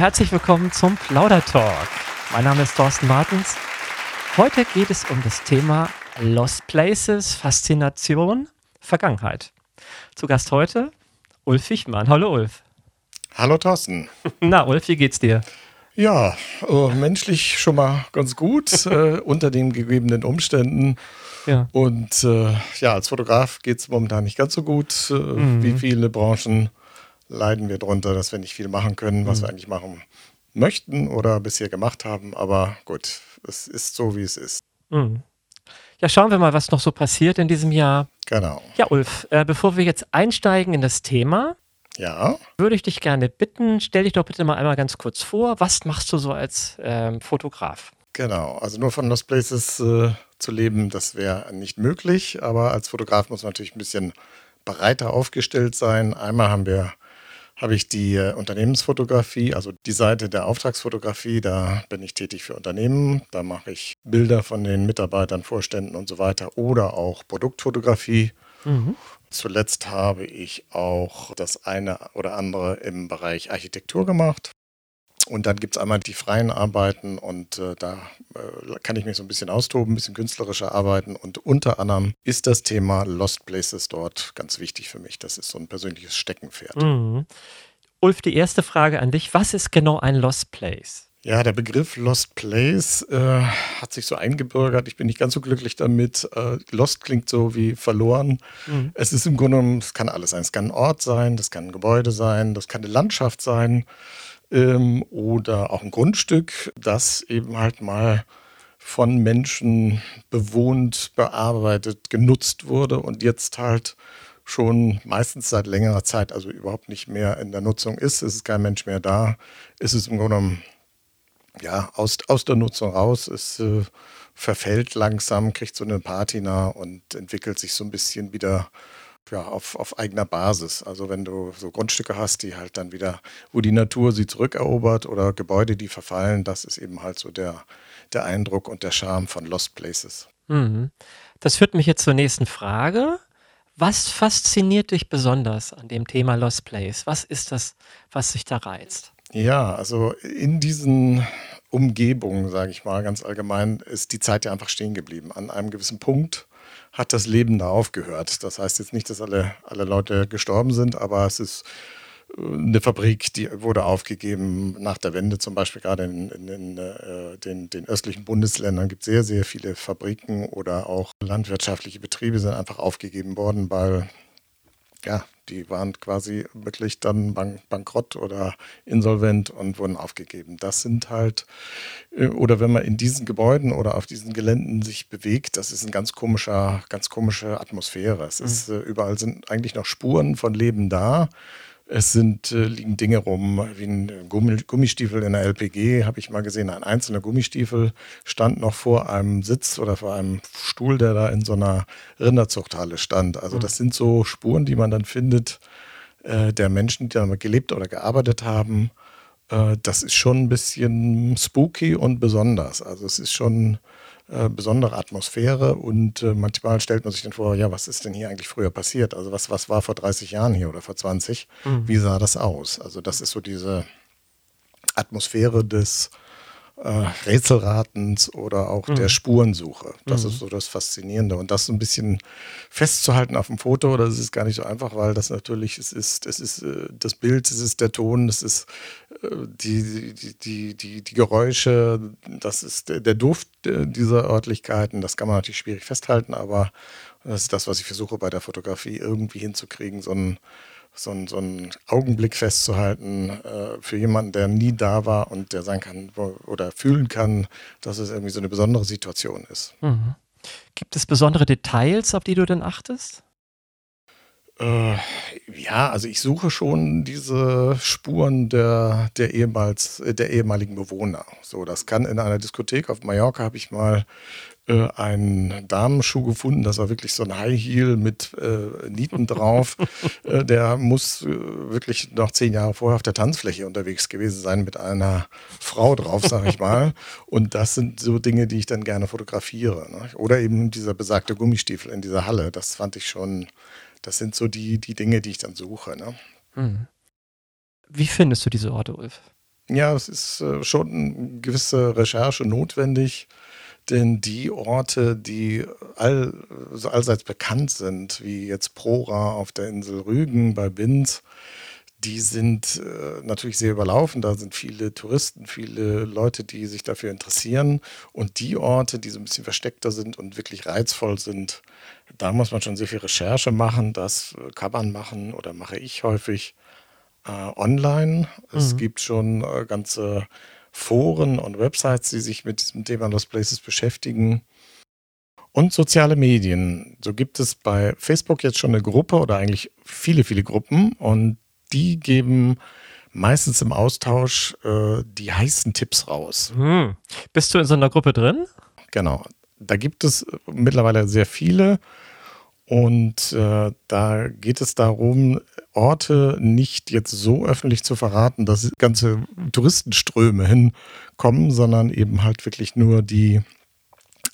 herzlich willkommen zum Plaudertalk. Mein Name ist Thorsten Martens. Heute geht es um das Thema Lost Places, Faszination, Vergangenheit. Zu Gast heute Ulf Fichmann. Hallo Ulf. Hallo Thorsten. Na Ulf, wie geht's dir? Ja, äh, menschlich schon mal ganz gut, äh, unter den gegebenen Umständen. Ja. Und äh, ja, als Fotograf geht es momentan nicht ganz so gut. Äh, mhm. Wie viele Branchen leiden wir darunter, dass wir nicht viel machen können, was mhm. wir eigentlich machen möchten oder bisher gemacht haben. Aber gut, es ist so, wie es ist. Mhm. Ja, schauen wir mal, was noch so passiert in diesem Jahr. Genau. Ja, Ulf, äh, bevor wir jetzt einsteigen in das Thema, ja. Würde ich dich gerne bitten, stell dich doch bitte mal einmal ganz kurz vor. Was machst du so als ähm, Fotograf? Genau, also nur von Lost Places äh, zu leben, das wäre nicht möglich. Aber als Fotograf muss man natürlich ein bisschen breiter aufgestellt sein. Einmal haben wir habe ich die äh, Unternehmensfotografie, also die Seite der Auftragsfotografie. Da bin ich tätig für Unternehmen. Da mache ich Bilder von den Mitarbeitern, Vorständen und so weiter oder auch Produktfotografie. Mhm. Zuletzt habe ich auch das eine oder andere im Bereich Architektur gemacht. Und dann gibt es einmal die freien Arbeiten und äh, da äh, kann ich mich so ein bisschen austoben, ein bisschen künstlerischer arbeiten. Und unter anderem ist das Thema Lost Places dort ganz wichtig für mich. Das ist so ein persönliches Steckenpferd. Mhm. Ulf, die erste Frage an dich. Was ist genau ein Lost Place? Ja, der Begriff Lost Place äh, hat sich so eingebürgert. Ich bin nicht ganz so glücklich damit. Äh, Lost klingt so wie verloren. Mhm. Es ist im Grunde genommen, es kann alles sein. Es kann ein Ort sein, das kann ein Gebäude sein, das kann eine Landschaft sein ähm, oder auch ein Grundstück, das eben halt mal von Menschen bewohnt, bearbeitet, genutzt wurde und jetzt halt schon meistens seit längerer Zeit, also überhaupt nicht mehr in der Nutzung ist. Es ist kein Mensch mehr da. Es ist im Grunde genommen ja, aus, aus der Nutzung raus. Es äh, verfällt langsam, kriegt so eine Patina und entwickelt sich so ein bisschen wieder ja, auf, auf eigener Basis. Also wenn du so Grundstücke hast, die halt dann wieder, wo die Natur sie zurückerobert oder Gebäude, die verfallen, das ist eben halt so der, der Eindruck und der Charme von Lost Places. Mhm. Das führt mich jetzt zur nächsten Frage. Was fasziniert dich besonders an dem Thema Lost Place? Was ist das, was sich da reizt? Ja, also in diesen Umgebungen, sage ich mal ganz allgemein, ist die Zeit ja einfach stehen geblieben. An einem gewissen Punkt hat das Leben da aufgehört. Das heißt jetzt nicht, dass alle, alle Leute gestorben sind, aber es ist äh, eine Fabrik, die wurde aufgegeben nach der Wende, zum Beispiel gerade in, in, in äh, den, den, östlichen Bundesländern gibt es sehr, sehr viele Fabriken oder auch landwirtschaftliche Betriebe sind einfach aufgegeben worden, weil ja, die waren quasi wirklich dann bank bankrott oder insolvent und wurden aufgegeben. Das sind halt, äh, oder wenn man in diesen Gebäuden oder auf diesen Geländen sich bewegt, das ist eine ganz komischer, ganz komische Atmosphäre. Es mhm. ist, äh, überall sind eigentlich noch Spuren von Leben da. Es sind, äh, liegen Dinge rum, wie ein Gummistiefel in der LPG, habe ich mal gesehen. Ein einzelner Gummistiefel stand noch vor einem Sitz oder vor einem Stuhl, der da in so einer Rinderzuchthalle stand. Also, das sind so Spuren, die man dann findet, äh, der Menschen, die da gelebt oder gearbeitet haben. Äh, das ist schon ein bisschen spooky und besonders. Also, es ist schon äh, besondere Atmosphäre und äh, manchmal stellt man sich dann vor, ja, was ist denn hier eigentlich früher passiert? Also was, was war vor 30 Jahren hier oder vor 20? Mhm. Wie sah das aus? Also das ist so diese Atmosphäre des Rätselratens oder auch mhm. der Spurensuche. Das mhm. ist so das Faszinierende. Und das so ein bisschen festzuhalten auf dem Foto, das ist gar nicht so einfach, weil das natürlich, es ist, es ist äh, das Bild, es ist der Ton, es ist äh, die, die, die, die, die Geräusche, das ist der, der Duft dieser Örtlichkeiten. Das kann man natürlich schwierig festhalten, aber das ist das, was ich versuche bei der Fotografie irgendwie hinzukriegen, so ein so, ein, so einen Augenblick festzuhalten äh, für jemanden, der nie da war und der sein kann wo, oder fühlen kann, dass es irgendwie so eine besondere Situation ist. Mhm. Gibt es besondere Details, auf die du denn achtest? Äh, ja, also ich suche schon diese Spuren der, der, ehemals, der ehemaligen Bewohner. So, das kann in einer Diskothek auf Mallorca habe ich mal äh, einen Damenschuh gefunden. Das war wirklich so ein High Heel mit äh, Nieten drauf. äh, der muss äh, wirklich noch zehn Jahre vorher auf der Tanzfläche unterwegs gewesen sein mit einer Frau drauf, sage ich mal. Und das sind so Dinge, die ich dann gerne fotografiere. Ne? Oder eben dieser besagte Gummistiefel in dieser Halle. Das fand ich schon, das sind so die, die Dinge, die ich dann suche. Ne? Hm. Wie findest du diese Orte, Ulf? Ja, es ist äh, schon eine gewisse Recherche notwendig, denn die Orte, die all, allseits bekannt sind, wie jetzt Prora auf der Insel Rügen bei Binz, die sind äh, natürlich sehr überlaufen. Da sind viele Touristen, viele Leute, die sich dafür interessieren. Und die Orte, die so ein bisschen versteckter sind und wirklich reizvoll sind, da muss man schon sehr viel Recherche machen. Das äh, kann man machen oder mache ich häufig äh, online. Mhm. Es gibt schon äh, ganze Foren und Websites, die sich mit diesem Thema Lost Places beschäftigen. Und soziale Medien. So gibt es bei Facebook jetzt schon eine Gruppe oder eigentlich viele, viele Gruppen. Und die geben meistens im Austausch äh, die heißen Tipps raus. Hm. Bist du in so einer Gruppe drin? Genau. Da gibt es mittlerweile sehr viele. Und äh, da geht es darum, Orte nicht jetzt so öffentlich zu verraten, dass ganze Touristenströme hinkommen, sondern eben halt wirklich nur die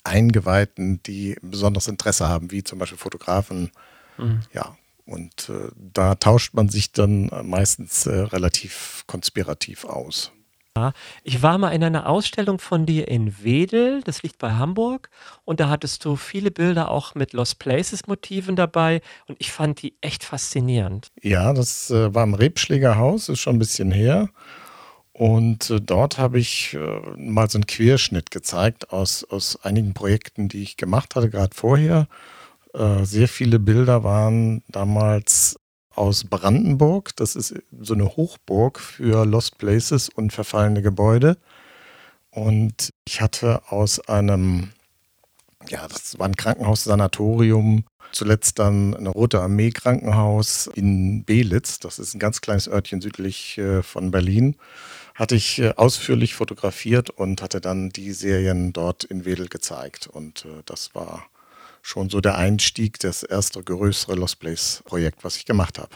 Eingeweihten, die besonderes Interesse haben, wie zum Beispiel Fotografen, mhm. ja, und äh, da tauscht man sich dann meistens äh, relativ konspirativ aus. Ich war mal in einer Ausstellung von dir in Wedel, das liegt bei Hamburg, und da hattest du viele Bilder auch mit Lost Places Motiven dabei und ich fand die echt faszinierend. Ja, das äh, war im Rebschlägerhaus, ist schon ein bisschen her. Und äh, dort habe ich äh, mal so einen Querschnitt gezeigt aus, aus einigen Projekten, die ich gemacht hatte, gerade vorher. Sehr viele Bilder waren damals aus Brandenburg. Das ist so eine Hochburg für Lost Places und verfallene Gebäude. Und ich hatte aus einem, ja, das war ein Krankenhaussanatorium, zuletzt dann ein Rote Armee Krankenhaus in Belitz, das ist ein ganz kleines Örtchen südlich äh, von Berlin, hatte ich äh, ausführlich fotografiert und hatte dann die Serien dort in Wedel gezeigt. Und das war schon so der Einstieg, das erste größere Lost Place Projekt, was ich gemacht habe.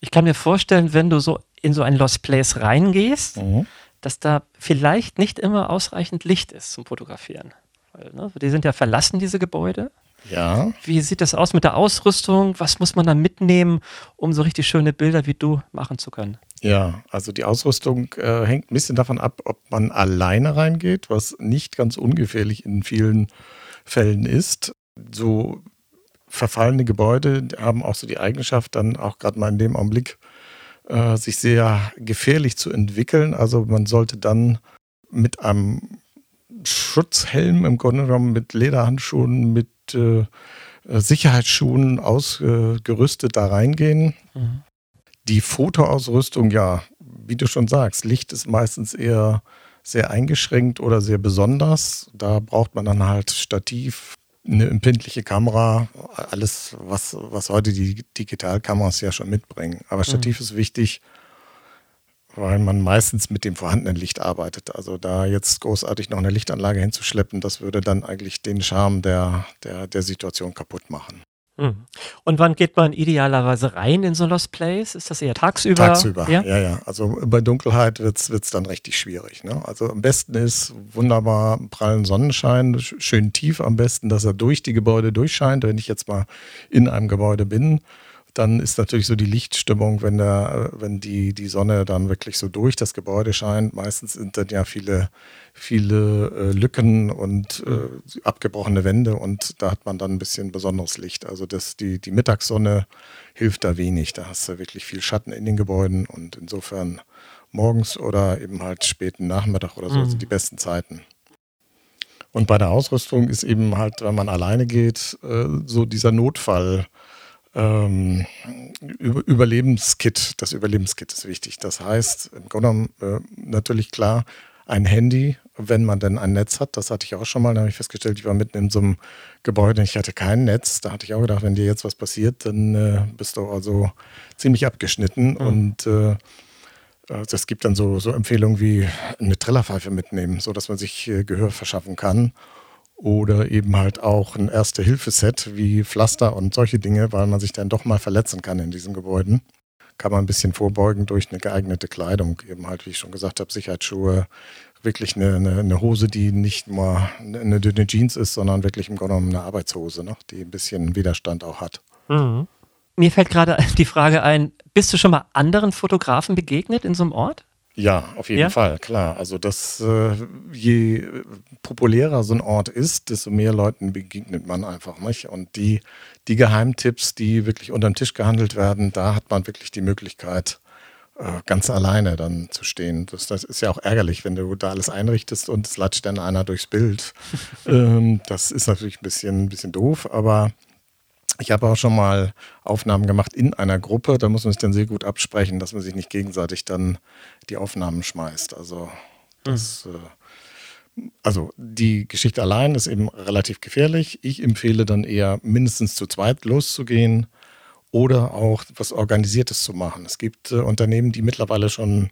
Ich kann mir vorstellen, wenn du so in so ein Lost Place reingehst, mhm. dass da vielleicht nicht immer ausreichend Licht ist zum Fotografieren. Weil, ne, die sind ja verlassen, diese Gebäude. Ja. Wie sieht das aus mit der Ausrüstung? Was muss man da mitnehmen, um so richtig schöne Bilder wie du machen zu können? Ja, also die Ausrüstung äh, hängt ein bisschen davon ab, ob man alleine reingeht, was nicht ganz ungefährlich in vielen Fällen ist so verfallene Gebäude haben auch so die Eigenschaft, dann auch gerade mal in dem Augenblick äh, sich sehr gefährlich zu entwickeln. Also man sollte dann mit einem Schutzhelm im Grunde genommen, mit Lederhandschuhen, mit äh, Sicherheitsschuhen ausgerüstet da reingehen. Mhm. Die Fotoausrüstung, ja, wie du schon sagst, Licht ist meistens eher sehr eingeschränkt oder sehr besonders. Da braucht man dann halt Stativ, eine empfindliche Kamera, alles, was, was heute die Digitalkameras ja schon mitbringen. Aber Stativ mhm. ist wichtig, weil man meistens mit dem vorhandenen Licht arbeitet. Also da jetzt großartig noch eine Lichtanlage hinzuschleppen, das würde dann eigentlich den Charme der, der, der Situation kaputt machen. Hm. Und wann geht man idealerweise rein in so Lost Place? Ist das eher tagsüber? Tagsüber, ja, ja. ja. Also bei Dunkelheit wird es dann richtig schwierig. Ne? Also am besten ist wunderbar prallen Sonnenschein, schön tief am besten, dass er durch die Gebäude durchscheint. Wenn ich jetzt mal in einem Gebäude bin, dann ist natürlich so die Lichtstimmung, wenn, der, wenn die, die Sonne dann wirklich so durch das Gebäude scheint. Meistens sind dann ja viele, viele äh, Lücken und äh, abgebrochene Wände und da hat man dann ein bisschen besonderes Licht. Also das, die, die Mittagssonne hilft da wenig. Da hast du wirklich viel Schatten in den Gebäuden und insofern morgens oder eben halt späten Nachmittag oder so mhm. sind die besten Zeiten. Und bei der Ausrüstung ist eben halt, wenn man alleine geht, äh, so dieser Notfall ähm, Überlebenskit. Das Überlebenskit ist wichtig. Das heißt, im Grunde äh, natürlich klar, ein Handy, wenn man denn ein Netz hat. Das hatte ich auch schon mal. Da habe ich festgestellt, ich war mitten in so einem Gebäude, ich hatte kein Netz. Da hatte ich auch gedacht, wenn dir jetzt was passiert, dann äh, bist du also ziemlich abgeschnitten. Mhm. Und äh, es äh, gibt dann so, so Empfehlungen wie eine Trillerpfeife mitnehmen, sodass man sich äh, Gehör verschaffen kann oder eben halt auch ein Erste-Hilfe-Set wie Pflaster und solche Dinge, weil man sich dann doch mal verletzen kann in diesen Gebäuden. Kann man ein bisschen vorbeugen durch eine geeignete Kleidung, eben halt, wie ich schon gesagt habe, Sicherheitsschuhe, wirklich eine, eine, eine Hose, die nicht mal eine dünne Jeans ist, sondern wirklich im Grunde genommen eine Arbeitshose, ne? die ein bisschen Widerstand auch hat. Mhm. Mir fällt gerade die Frage ein, bist du schon mal anderen Fotografen begegnet in so einem Ort? Ja, auf jeden Ja? Fall, klar. Also das, äh, je populärer so ein Ort ist, desto mehr Leuten begegnet man einfach, nicht? Und die, die Geheimtipps, die wirklich unterm Tisch gehandelt werden, da hat man wirklich die Möglichkeit, äh, ganz alleine dann zu stehen. Das, das ist ja auch ärgerlich, wenn du da alles einrichtest und es latscht dann einer durchs Bild. ähm, das ist natürlich ein bisschen, ein bisschen doof, aber ich habe auch schon mal Aufnahmen gemacht in einer Gruppe. Da muss man sich dann sehr gut absprechen, dass man sich nicht gegenseitig dann die Aufnahmen schmeißt. Also das, äh, also die Geschichte allein ist eben relativ gefährlich. Ich empfehle dann eher mindestens zu zweit loszugehen oder auch was Organisiertes zu machen. Es gibt äh, Unternehmen, die mittlerweile schon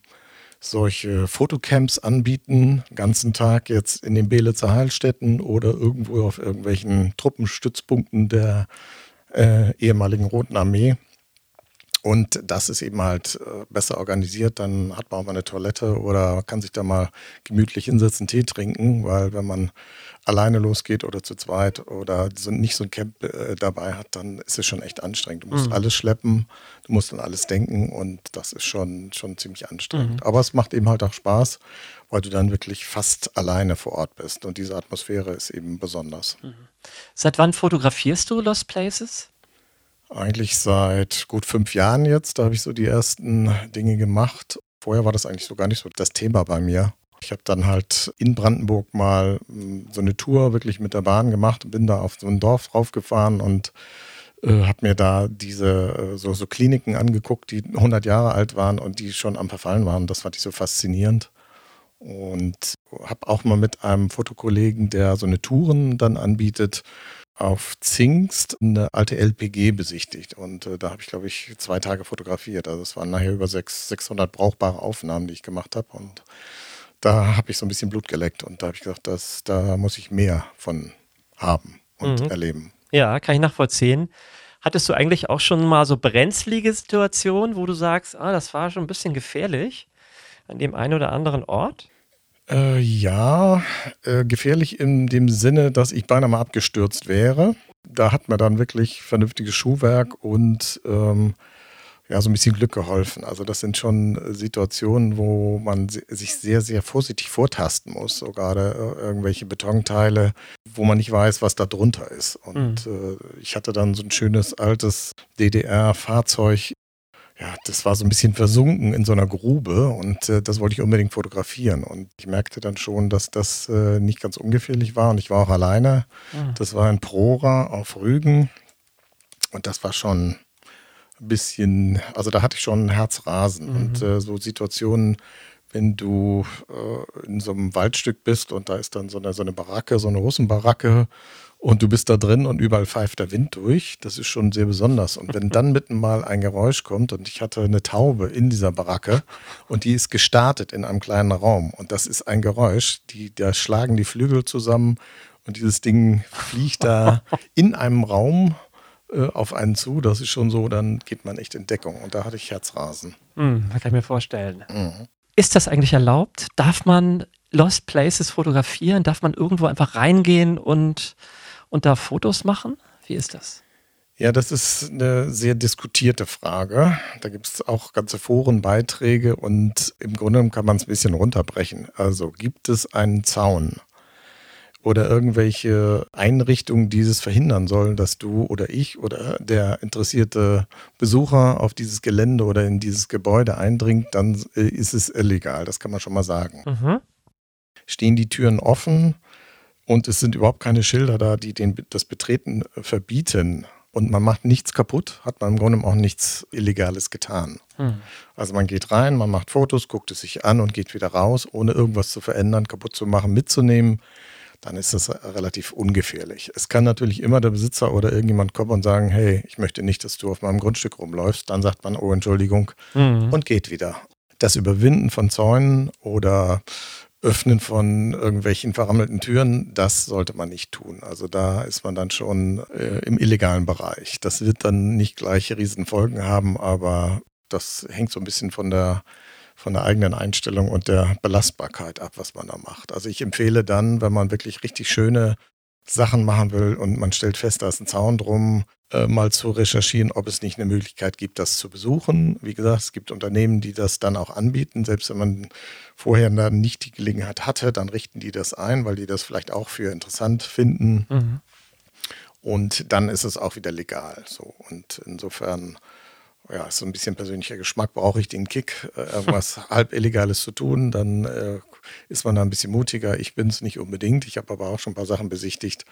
solche Fotocamps anbieten, den ganzen Tag jetzt in den Belitzer Heilstätten oder irgendwo auf irgendwelchen Truppenstützpunkten der äh, ehemaligen Roten Armee. Und das ist eben halt äh, besser organisiert. Dann hat man auch mal eine Toilette oder kann sich da mal gemütlich hinsetzen, Tee trinken, weil wenn man alleine losgeht oder zu zweit oder so, nicht so ein Camp äh, dabei hat, dann ist es schon echt anstrengend. Du musst Mhm. alles schleppen, du musst an alles denken und das ist schon, schon ziemlich anstrengend. Mhm. Aber es macht eben halt auch Spaß, weil du dann wirklich fast alleine vor Ort bist und diese Atmosphäre ist eben besonders. Seit wann fotografierst du Lost Places? Eigentlich seit gut fünf Jahren jetzt, da habe ich so die ersten Dinge gemacht. Vorher war das eigentlich so gar nicht so das Thema bei mir. Ich habe dann halt in Brandenburg mal mh, so eine Tour wirklich mit der Bahn gemacht, bin da auf so ein Dorf raufgefahren und äh, habe mir da diese äh, so, so Kliniken angeguckt, die 100 Jahre alt waren und die schon am Verfallen waren. Das fand ich so faszinierend. Und habe auch mal mit einem Fotokollegen, der so eine Touren dann anbietet, auf Zingst eine alte LPG besichtigt. Und äh, da habe ich, glaube ich, zwei Tage fotografiert. Also es waren nachher über sechs, 600 brauchbare Aufnahmen, die ich gemacht habe. Und da habe ich so ein bisschen Blut geleckt. Und da habe ich gesagt, das, da muss ich mehr von haben und Mhm. erleben. Ja, kann ich nachvollziehen. Hattest du eigentlich auch schon mal so brenzlige Situationen, wo du sagst, ah, das war schon ein bisschen gefährlich an dem einen oder anderen Ort? Äh, ja, äh, gefährlich in dem Sinne, dass ich beinahe mal abgestürzt wäre. Da hat mir dann wirklich vernünftiges Schuhwerk und ähm, ja, so ein bisschen Glück geholfen. Also das sind schon äh, Situationen, wo man si- sich sehr, sehr vorsichtig vortasten muss. So gerade äh, irgendwelche Betonteile, wo man nicht weiß, was da drunter ist. Und äh, ich hatte dann so ein schönes altes DDR-Fahrzeug. Ja, das war so ein bisschen versunken in so einer Grube und äh, das wollte ich unbedingt fotografieren. Und ich merkte dann schon, dass das äh, nicht ganz ungefährlich war und ich war auch alleine. Mhm. Das war in Prora auf Rügen und das war schon ein bisschen, also da hatte ich schon ein Herzrasen Mhm. und äh, so Situationen, wenn du äh, in so einem Waldstück bist und da ist dann so eine, so eine Baracke, so eine Russenbaracke und du bist da drin und überall pfeift der Wind durch, das ist schon sehr besonders. Und wenn dann mitten mal ein Geräusch kommt und ich hatte eine Taube in dieser Baracke und die ist gestartet in einem kleinen Raum und das ist ein Geräusch, die, da schlagen die Flügel zusammen und dieses Ding fliegt da in einem Raum äh, auf einen zu, das ist schon so, dann geht man echt in Deckung und da hatte ich Herzrasen. Hm, kann ich mir vorstellen. Mhm. Ist das eigentlich erlaubt? Darf man Lost Places fotografieren? Darf man irgendwo einfach reingehen und, und da Fotos machen? Wie ist das? Ja, das ist eine sehr diskutierte Frage. Da gibt es auch ganze Forenbeiträge und im Grunde kann man es ein bisschen runterbrechen. Also gibt es einen Zaun oder irgendwelche Einrichtungen, die es verhindern sollen, dass du oder ich oder der interessierte Besucher auf dieses Gelände oder in dieses Gebäude eindringt, dann äh, ist es illegal. Das kann man schon mal sagen. Mhm. Stehen die Türen offen und es sind überhaupt keine Schilder da, die den, das Betreten äh, verbieten und man macht nichts kaputt, hat man im Grunde auch nichts Illegales getan. Hm. Also man geht rein, man macht Fotos, guckt es sich an und geht wieder raus, ohne irgendwas zu verändern, kaputt zu machen, mitzunehmen. Dann ist das relativ ungefährlich. Es kann natürlich immer der Besitzer oder irgendjemand kommen und sagen, hey, ich möchte nicht, dass du auf meinem Grundstück rumläufst. Dann sagt man, oh, Entschuldigung, Mhm. und geht wieder. Das Überwinden von Zäunen oder Öffnen von irgendwelchen verrammelten Türen, das sollte man nicht tun. Also da ist man dann schon äh, im illegalen Bereich. Das wird dann nicht gleich Riesenfolgen haben, aber das hängt so ein bisschen von der, von der eigenen Einstellung und der Belastbarkeit ab, was man da macht. Also ich empfehle dann, wenn man wirklich richtig schöne Sachen machen will und man stellt fest, da ist ein Zaun drum, äh, mal zu recherchieren, ob es nicht eine Möglichkeit gibt, das zu besuchen. Wie gesagt, es gibt Unternehmen, die das dann auch anbieten. Selbst wenn man vorher dann nicht die Gelegenheit hatte, dann richten die das ein, weil die das vielleicht auch für interessant finden. Mhm. Und dann ist es auch wieder legal. So. Und insofern ja, ist so ein bisschen persönlicher Geschmack, brauche ich den Kick, äh, irgendwas halb Illegales zu tun, dann äh, ist man da ein bisschen mutiger. Ich bin es nicht unbedingt, ich habe aber auch schon ein paar Sachen besichtigt.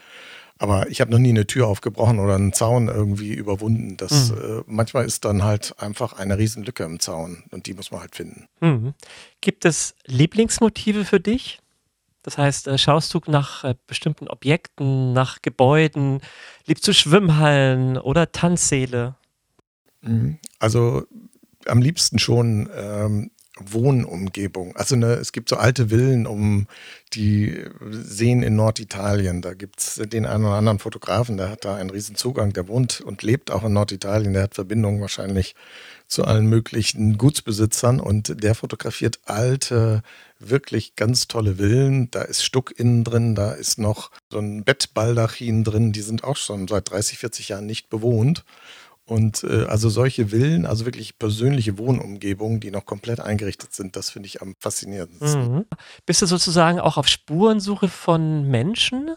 Aber ich habe noch nie eine Tür aufgebrochen oder einen Zaun irgendwie überwunden. Das, mhm. äh, manchmal ist dann halt einfach eine Riesenlücke im Zaun und die muss man halt finden. Mhm. Gibt es Lieblingsmotive für dich? Das heißt, äh, schaust du nach äh, bestimmten Objekten, nach Gebäuden, liebst du Schwimmhallen oder Tanzsäle? Also am liebsten schon ähm, Wohnumgebung. Also ne, es gibt so alte Villen um die Seen in Norditalien. Da gibt es den einen oder anderen Fotografen, der hat da einen riesen Zugang, der wohnt und lebt auch in Norditalien. Der hat Verbindungen wahrscheinlich zu allen möglichen Gutsbesitzern und der fotografiert alte, wirklich ganz tolle Villen. Da ist Stuck innen drin, da ist noch so ein Bettbaldachin drin. Die sind auch schon seit 30, 40 Jahren nicht bewohnt. Und äh, also solche Villen, also wirklich persönliche Wohnumgebungen, die noch komplett eingerichtet sind, das finde ich am faszinierendsten. Mhm. Bist du sozusagen auch auf Spurensuche von Menschen?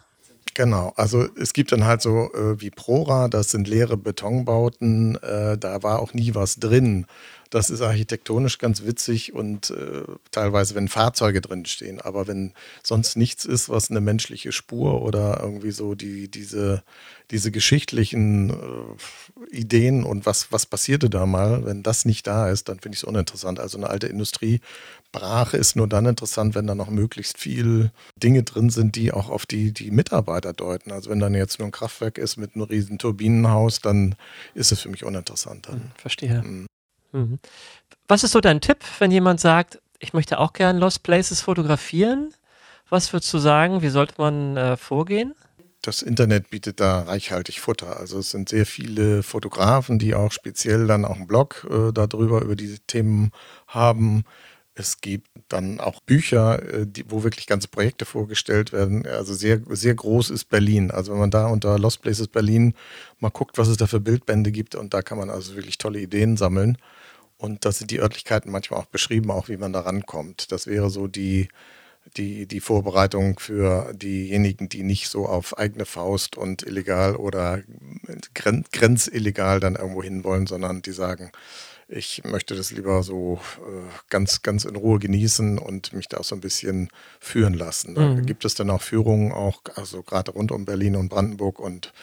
Genau, also es gibt dann halt so äh, wie Prora, das sind leere Betonbauten, äh, da war auch nie was drin. Das ist architektonisch ganz witzig und äh, teilweise, wenn Fahrzeuge drin stehen. Aber wenn sonst nichts ist, was eine menschliche Spur oder irgendwie so die, diese, diese geschichtlichen äh, Ideen und was, was passierte da mal, wenn das nicht da ist, dann finde ich es uninteressant. Also eine alte Industriebrache ist nur dann interessant, wenn da noch möglichst viel Dinge drin sind, die auch auf die, die Mitarbeiter deuten. Also wenn dann jetzt nur ein Kraftwerk ist mit einem riesen Turbinenhaus, dann ist es für mich uninteressant. Dann. Hm, verstehe. Mhm. Mhm. Was ist so dein Tipp, wenn jemand sagt, ich möchte auch gerne Lost Places fotografieren? Was würdest du sagen? Wie sollte man äh, vorgehen? Das Internet bietet da reichhaltig Futter. Also es sind sehr viele Fotografen, die auch speziell dann auch einen Blog äh, darüber, über diese Themen haben. Es gibt dann auch Bücher, äh, die, wo wirklich ganze Projekte vorgestellt werden. Also sehr, sehr groß ist Berlin. Also wenn man da unter Lost Places Berlin mal guckt, was es da für Bildbände gibt, und da kann man also wirklich tolle Ideen sammeln. Und da sind die Örtlichkeiten manchmal auch beschrieben, auch wie man da rankommt. Das wäre so die, die, die Vorbereitung für diejenigen, die nicht so auf eigene Faust und illegal oder gren grenzillegal dann irgendwo hin wollen, sondern die sagen, ich möchte das lieber so äh, ganz, ganz in Ruhe genießen und mich da auch so ein bisschen führen lassen. Da mhm. gibt es dann auch Führungen, auch, also gerade rund um Berlin und Brandenburg und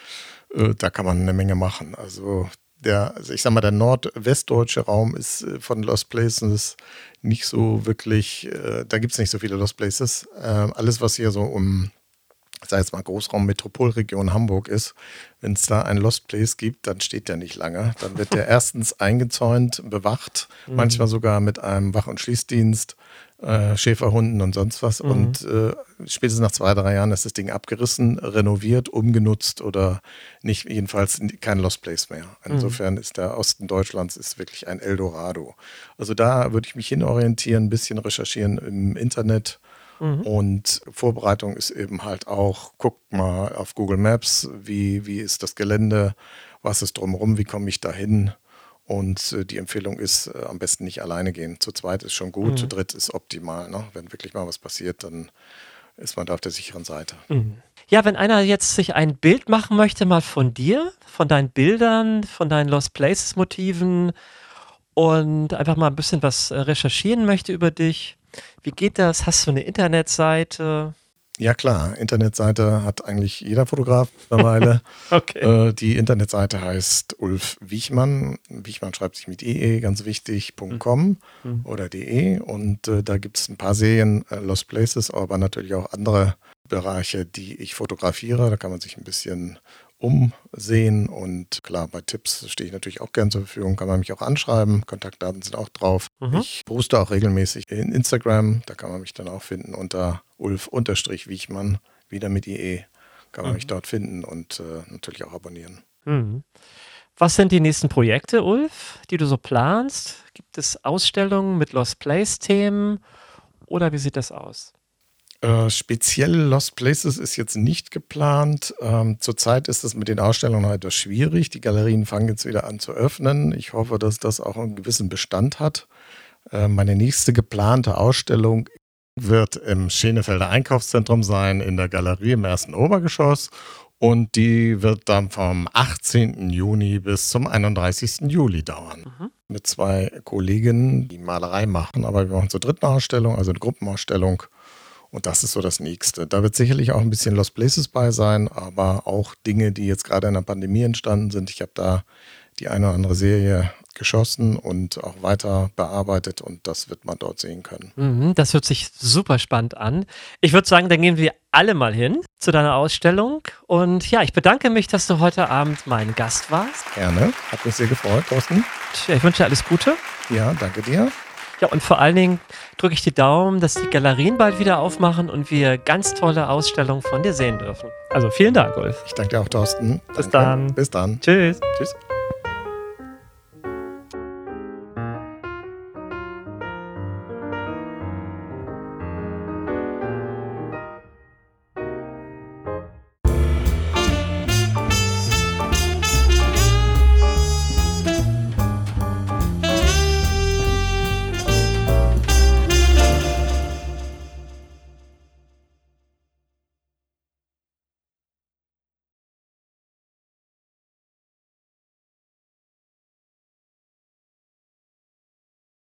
äh, da kann man eine Menge machen. Also der, also ich sag mal, der nordwestdeutsche Raum ist äh, von Lost Places nicht so wirklich, äh, da gibt es nicht so viele Lost Places. Äh, alles, was hier so um, sei es mal Großraum Metropolregion Hamburg ist, wenn es da ein Lost Place gibt, dann steht der nicht lange. Dann wird der erstens eingezäunt, bewacht, mhm. manchmal sogar mit einem Wach- und Schließdienst äh, Schäferhunden und sonst was. Mhm. Und äh, spätestens nach zwei, drei Jahren ist das Ding abgerissen, renoviert, umgenutzt oder nicht, jedenfalls kein Lost Place mehr. Mhm. Insofern mhm. ist der Osten Deutschlands ist wirklich ein Eldorado. Also da würde ich mich hinorientieren, ein bisschen recherchieren im Internet. Mhm. Und Vorbereitung ist eben halt auch, guckt mal auf Google Maps, wie, wie ist das Gelände, was ist drumherum, wie komme ich da hin und äh, die Empfehlung ist, äh, am besten nicht alleine gehen. Zu zweit ist schon gut, mhm. zu dritt ist optimal. Ne? Wenn wirklich mal was passiert, dann ist man da auf der sicheren Seite. Mhm. Ja, wenn einer jetzt sich ein Bild machen möchte, mal von dir, von deinen Bildern, von deinen Lost Places Motiven und einfach mal ein bisschen was äh, recherchieren möchte über dich, wie geht das? Hast du eine Internetseite? Ja klar, Internetseite hat eigentlich jeder Fotograf mittlerweile. okay. Äh, die Internetseite heißt Ulf Wichmann. Wichmann schreibt sich mit ee, ganz wichtig, .com mhm. oder de. Und äh, da gibt es ein paar Serien, äh, Lost Places, aber natürlich auch andere Bereiche, die ich fotografiere. Da kann man sich ein bisschen umsehen. Und klar, bei Tipps stehe ich natürlich auch gern zur Verfügung, kann man mich auch anschreiben. Kontaktdaten sind auch drauf. Mhm. Ich poste auch regelmäßig in Instagram, da kann man mich dann auch finden unter Ulf-Wichmann, wieder mit IE. Kann man mhm. mich dort finden und äh, natürlich auch abonnieren. Mhm. Was sind die nächsten Projekte, Ulf, die du so planst? Gibt es Ausstellungen mit Lost Place-Themen oder wie sieht das aus? Äh, speziell Lost Places ist jetzt nicht geplant. Ähm, zurzeit ist es mit den Ausstellungen noch etwas schwierig. Die Galerien fangen jetzt wieder an zu öffnen. Ich hoffe, dass das auch einen gewissen Bestand hat. Äh, meine nächste geplante Ausstellung wird im Schenefelder Einkaufszentrum sein, in der Galerie im ersten Obergeschoss. Und die wird dann vom 18. Juni bis zum 31. Juli dauern. Mhm. Mit zwei Kolleginnen, die Malerei machen, aber wir machen zur dritten Ausstellung, also eine Gruppenausstellung. Und das ist so das Nächste. Da wird sicherlich auch ein bisschen Lost Places bei sein, aber auch Dinge, die jetzt gerade in der Pandemie entstanden sind. Ich habe da die eine oder andere Serie geschossen und auch weiter bearbeitet und das wird man dort sehen können. Mhm, das hört sich super spannend an. Ich würde sagen, dann gehen wir alle mal hin zu deiner Ausstellung und ja, ich bedanke mich, dass du heute Abend mein Gast warst. Gerne, hat mich sehr gefreut, Thorsten. Ich wünsche dir alles Gute. Ja, danke dir. Ja, und vor allen Dingen drücke ich die Daumen, dass die Galerien bald wieder aufmachen und wir ganz tolle Ausstellungen von dir sehen dürfen. Also vielen Dank, Ulf. Ich danke dir auch, Thorsten. Bis danke. dann. Bis dann. Tschüss. Tschüss.